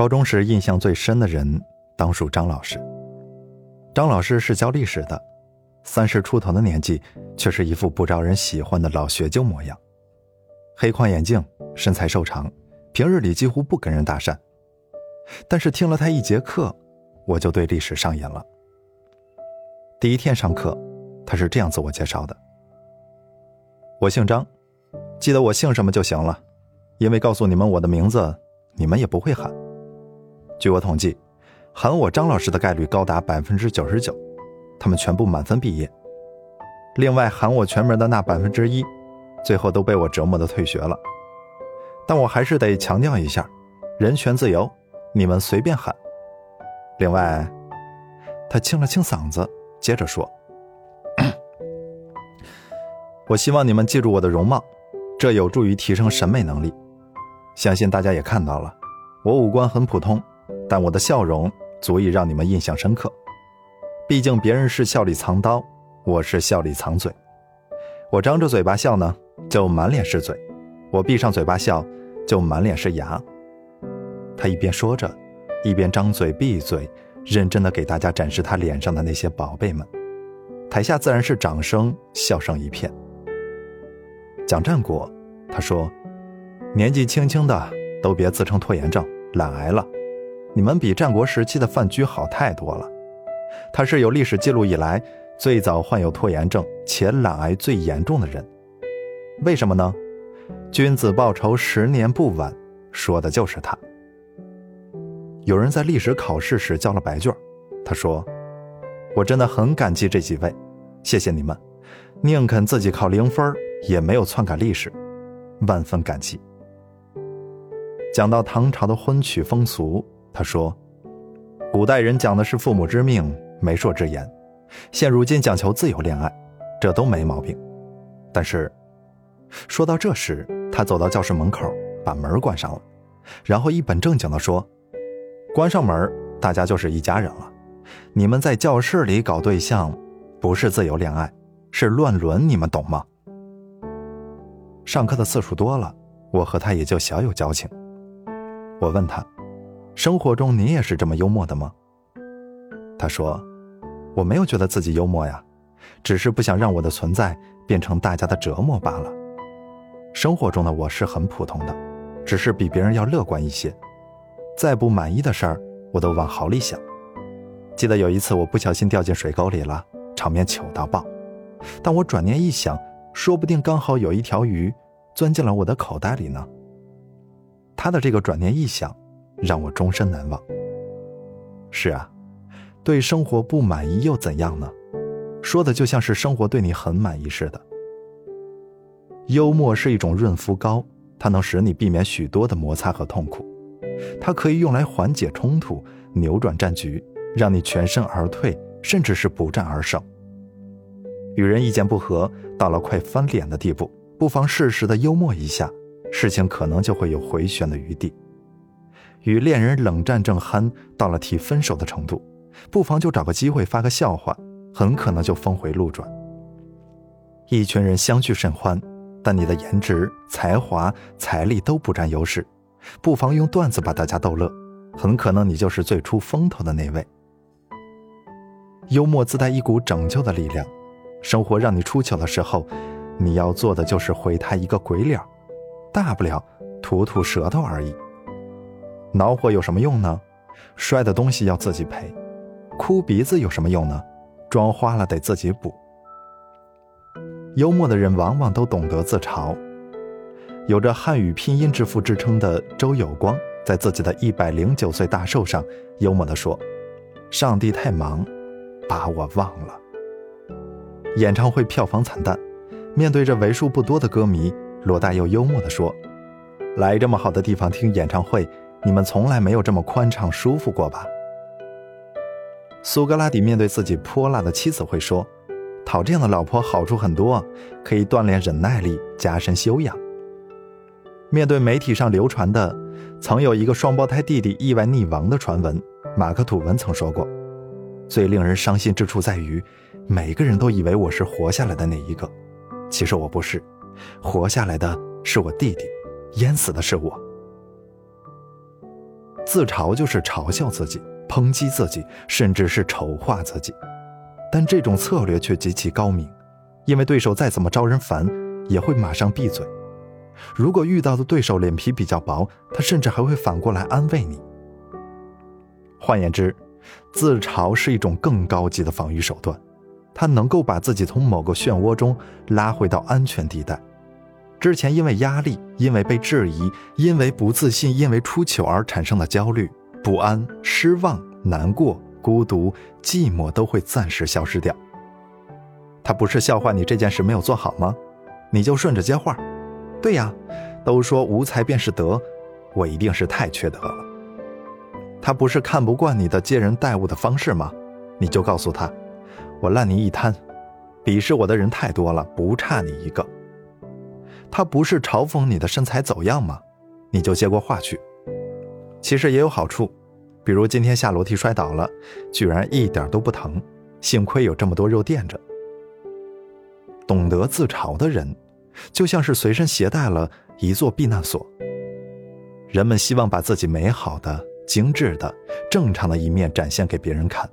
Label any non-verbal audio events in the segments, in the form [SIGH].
高中时印象最深的人，当属张老师。张老师是教历史的，三十出头的年纪，却是一副不招人喜欢的老学究模样。黑框眼镜，身材瘦长，平日里几乎不跟人搭讪。但是听了他一节课，我就对历史上瘾了。第一天上课，他是这样自我介绍的：“我姓张，记得我姓什么就行了，因为告诉你们我的名字，你们也不会喊。据我统计。”喊我张老师的概率高达百分之九十九，他们全部满分毕业。另外喊我全名的那百分之一，最后都被我折磨的退学了。但我还是得强调一下，人权自由，你们随便喊。另外，他清了清嗓子，接着说：“ [COUGHS] 我希望你们记住我的容貌，这有助于提升审美能力。相信大家也看到了，我五官很普通。”但我的笑容足以让你们印象深刻，毕竟别人是笑里藏刀，我是笑里藏嘴。我张着嘴巴笑呢，就满脸是嘴；我闭上嘴巴笑，就满脸是牙。他一边说着，一边张嘴闭嘴，认真的给大家展示他脸上的那些宝贝们。台下自然是掌声、笑声一片。蒋战国，他说：“年纪轻轻的都别自称拖延症、懒癌了。”你们比战国时期的范雎好太多了，他是有历史记录以来最早患有拖延症且懒癌最严重的人。为什么呢？君子报仇，十年不晚，说的就是他。有人在历史考试时交了白卷，他说：“我真的很感激这几位，谢谢你们，宁肯自己考零分，也没有篡改历史，万分感激。”讲到唐朝的婚娶风俗。他说：“古代人讲的是父母之命、媒妁之言，现如今讲求自由恋爱，这都没毛病。但是，说到这时，他走到教室门口，把门关上了，然后一本正经地说：‘关上门，大家就是一家人了。你们在教室里搞对象，不是自由恋爱，是乱伦，你们懂吗？’上课的次数多了，我和他也就小有交情。我问他。”生活中你也是这么幽默的吗？他说：“我没有觉得自己幽默呀，只是不想让我的存在变成大家的折磨罢了。生活中的我是很普通的，只是比别人要乐观一些。再不满意的事儿，我都往好里想。记得有一次我不小心掉进水沟里了，场面糗到爆。但我转念一想，说不定刚好有一条鱼钻进了我的口袋里呢。他的这个转念一想。”让我终身难忘。是啊，对生活不满意又怎样呢？说的就像是生活对你很满意似的。幽默是一种润肤膏，它能使你避免许多的摩擦和痛苦，它可以用来缓解冲突、扭转战局，让你全身而退，甚至是不战而胜。与人意见不合，到了快翻脸的地步，不妨适时的幽默一下，事情可能就会有回旋的余地。与恋人冷战正酣，到了提分手的程度，不妨就找个机会发个笑话，很可能就峰回路转。一群人相聚甚欢，但你的颜值、才华、财力都不占优势，不妨用段子把大家逗乐，很可能你就是最出风头的那位。幽默自带一股拯救的力量，生活让你出糗的时候，你要做的就是回他一个鬼脸，大不了吐吐舌头而已。恼火有什么用呢？摔的东西要自己赔。哭鼻子有什么用呢？妆花了得自己补。幽默的人往往都懂得自嘲。有着汉语拼音之父之称的周有光，在自己的一百零九岁大寿上，幽默地说：“上帝太忙，把我忘了。”演唱会票房惨淡，面对着为数不多的歌迷，罗大佑幽默地说：“来这么好的地方听演唱会。”你们从来没有这么宽敞舒服过吧？苏格拉底面对自己泼辣的妻子会说：“讨这样的老婆好处很多，可以锻炼忍耐力，加深修养。”面对媒体上流传的曾有一个双胞胎弟弟意外溺亡的传闻，马克吐温曾说过：“最令人伤心之处在于，每个人都以为我是活下来的那一个，其实我不是，活下来的是我弟弟，淹死的是我。”自嘲就是嘲笑自己、抨击自己，甚至是丑化自己。但这种策略却极其高明，因为对手再怎么招人烦，也会马上闭嘴。如果遇到的对手脸皮比较薄，他甚至还会反过来安慰你。换言之，自嘲是一种更高级的防御手段，它能够把自己从某个漩涡中拉回到安全地带。之前因为压力、因为被质疑、因为不自信、因为出糗而产生的焦虑、不安、失望、难过、孤独、寂寞都会暂时消失掉。他不是笑话你这件事没有做好吗？你就顺着接话。对呀，都说无才便是德，我一定是太缺德了。他不是看不惯你的接人待物的方式吗？你就告诉他，我烂泥一滩，鄙视我的人太多了，不差你一个。他不是嘲讽你的身材走样吗？你就接过话去。其实也有好处，比如今天下楼梯摔倒了，居然一点都不疼，幸亏有这么多肉垫着。懂得自嘲的人，就像是随身携带了一座避难所。人们希望把自己美好的、精致的、正常的一面展现给别人看，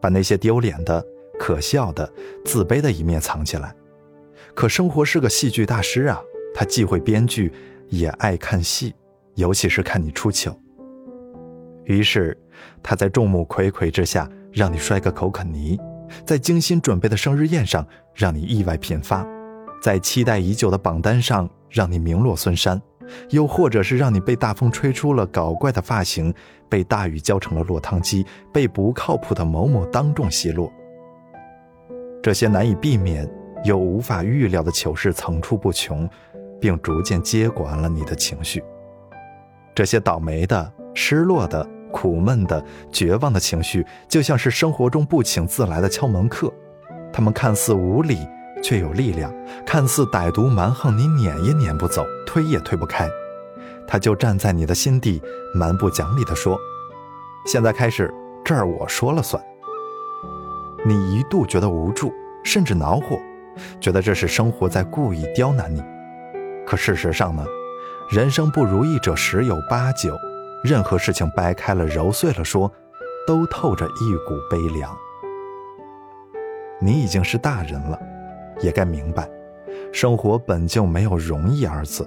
把那些丢脸的、可笑的、自卑的一面藏起来。可生活是个戏剧大师啊！他既会编剧，也爱看戏，尤其是看你出糗。于是，他在众目睽睽之下让你摔个口啃泥，在精心准备的生日宴上让你意外频发，在期待已久的榜单上让你名落孙山，又或者是让你被大风吹出了搞怪的发型，被大雨浇成了落汤鸡，被不靠谱的某某当众奚落。这些难以避免又无法预料的糗事层出不穷。并逐渐接管了你的情绪。这些倒霉的、失落的、苦闷的、绝望的情绪，就像是生活中不请自来的敲门客。他们看似无理，却有力量；看似歹毒蛮横，你撵也撵不走，推也推不开。他就站在你的心底，蛮不讲理地说：“现在开始，这儿我说了算。”你一度觉得无助，甚至恼火，觉得这是生活在故意刁难你。可事实上呢，人生不如意者十有八九，任何事情掰开了揉碎了说，都透着一股悲凉。你已经是大人了，也该明白，生活本就没有容易二字。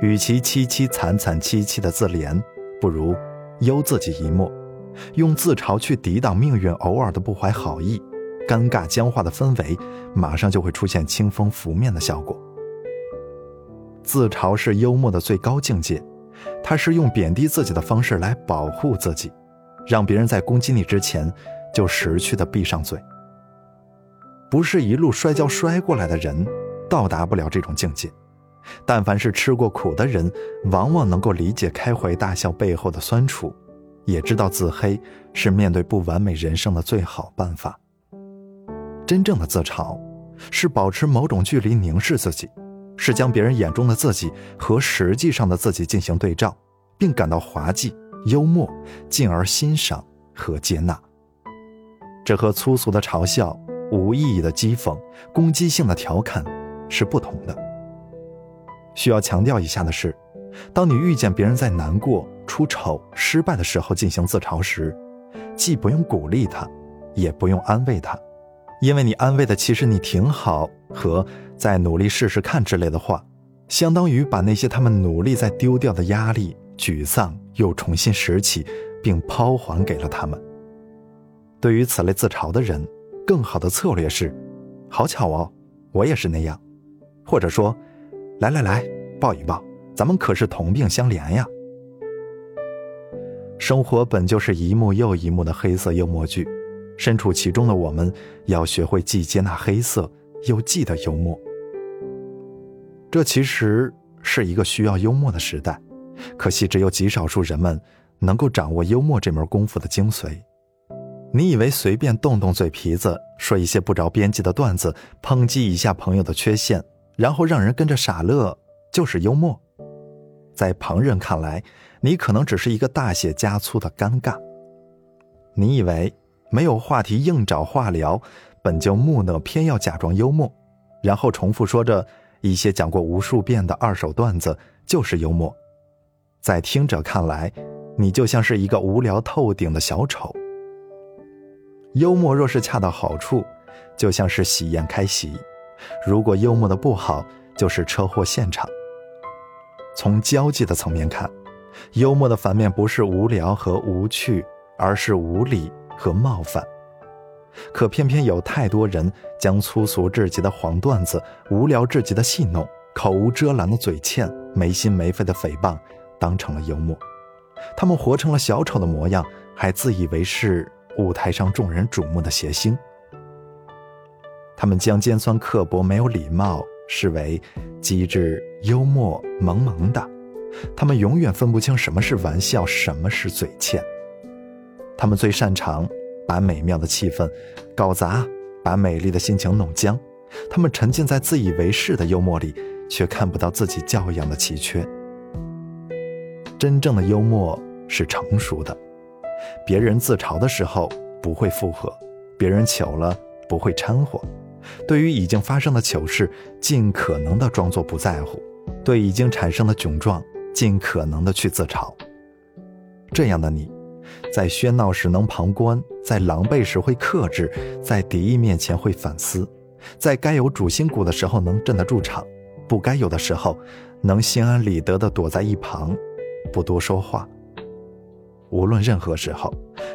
与其凄凄惨惨戚戚的自怜，不如悠自己一默，用自嘲去抵挡命运偶尔的不怀好意，尴尬僵化的氛围，马上就会出现清风拂面的效果。自嘲是幽默的最高境界，它是用贬低自己的方式来保护自己，让别人在攻击你之前就识趣的闭上嘴。不是一路摔跤摔过来的人，到达不了这种境界。但凡是吃过苦的人，往往能够理解开怀大笑背后的酸楚，也知道自黑是面对不完美人生的最好办法。真正的自嘲，是保持某种距离凝视自己。是将别人眼中的自己和实际上的自己进行对照，并感到滑稽、幽默，进而欣赏和接纳。这和粗俗的嘲笑、无意义的讥讽、攻击性的调侃是不同的。需要强调一下的是，当你遇见别人在难过、出丑、失败的时候进行自嘲时，既不用鼓励他，也不用安慰他，因为你安慰的其实你挺好和。再努力试试看之类的话，相当于把那些他们努力在丢掉的压力、沮丧又重新拾起，并抛还给了他们。对于此类自嘲的人，更好的策略是：好巧哦，我也是那样，或者说，来来来，抱一抱，咱们可是同病相怜呀。生活本就是一幕又一幕的黑色幽默剧，身处其中的我们，要学会既接纳黑色，又记得幽默。这其实是一个需要幽默的时代，可惜只有极少数人们能够掌握幽默这门功夫的精髓。你以为随便动动嘴皮子，说一些不着边际的段子，抨击一下朋友的缺陷，然后让人跟着傻乐，就是幽默？在旁人看来，你可能只是一个大写加粗的尴尬。你以为没有话题硬找话聊，本就木讷，偏要假装幽默，然后重复说着。一些讲过无数遍的二手段子就是幽默，在听者看来，你就像是一个无聊透顶的小丑。幽默若是恰到好处，就像是喜宴开席；如果幽默的不好，就是车祸现场。从交际的层面看，幽默的反面不是无聊和无趣，而是无理和冒犯。可偏偏有太多人将粗俗至极的黄段子、无聊至极的戏弄、口无遮拦的嘴欠、没心没肺的诽谤，当成了幽默。他们活成了小丑的模样，还自以为是舞台上众人瞩目的谐星。他们将尖酸刻薄、没有礼貌视为机智、幽默、萌萌的。他们永远分不清什么是玩笑，什么是嘴欠。他们最擅长把美妙的气氛搞砸，把美丽的心情弄僵。他们沉浸在自以为是的幽默里，却看不到自己教养的奇缺。真正的幽默是成熟的，别人自嘲的时候不会附和，别人糗了不会掺和，对于已经发生的糗事，尽可能的装作不在乎，对已经产生的窘状，尽可能的去自嘲。这样的你，在喧闹时能旁观，在狼狈时会克制，在敌意面前会反思，在该有主心骨的时候能镇得住场，不该有的时候能心安理得的躲在一旁。不多说话。无论任何时候，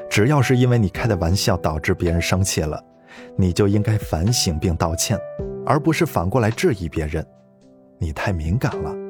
只要是因为你开的玩笑导致别人生气了，你就应该反省并道歉，而不是反过来质疑别人。你太敏感了。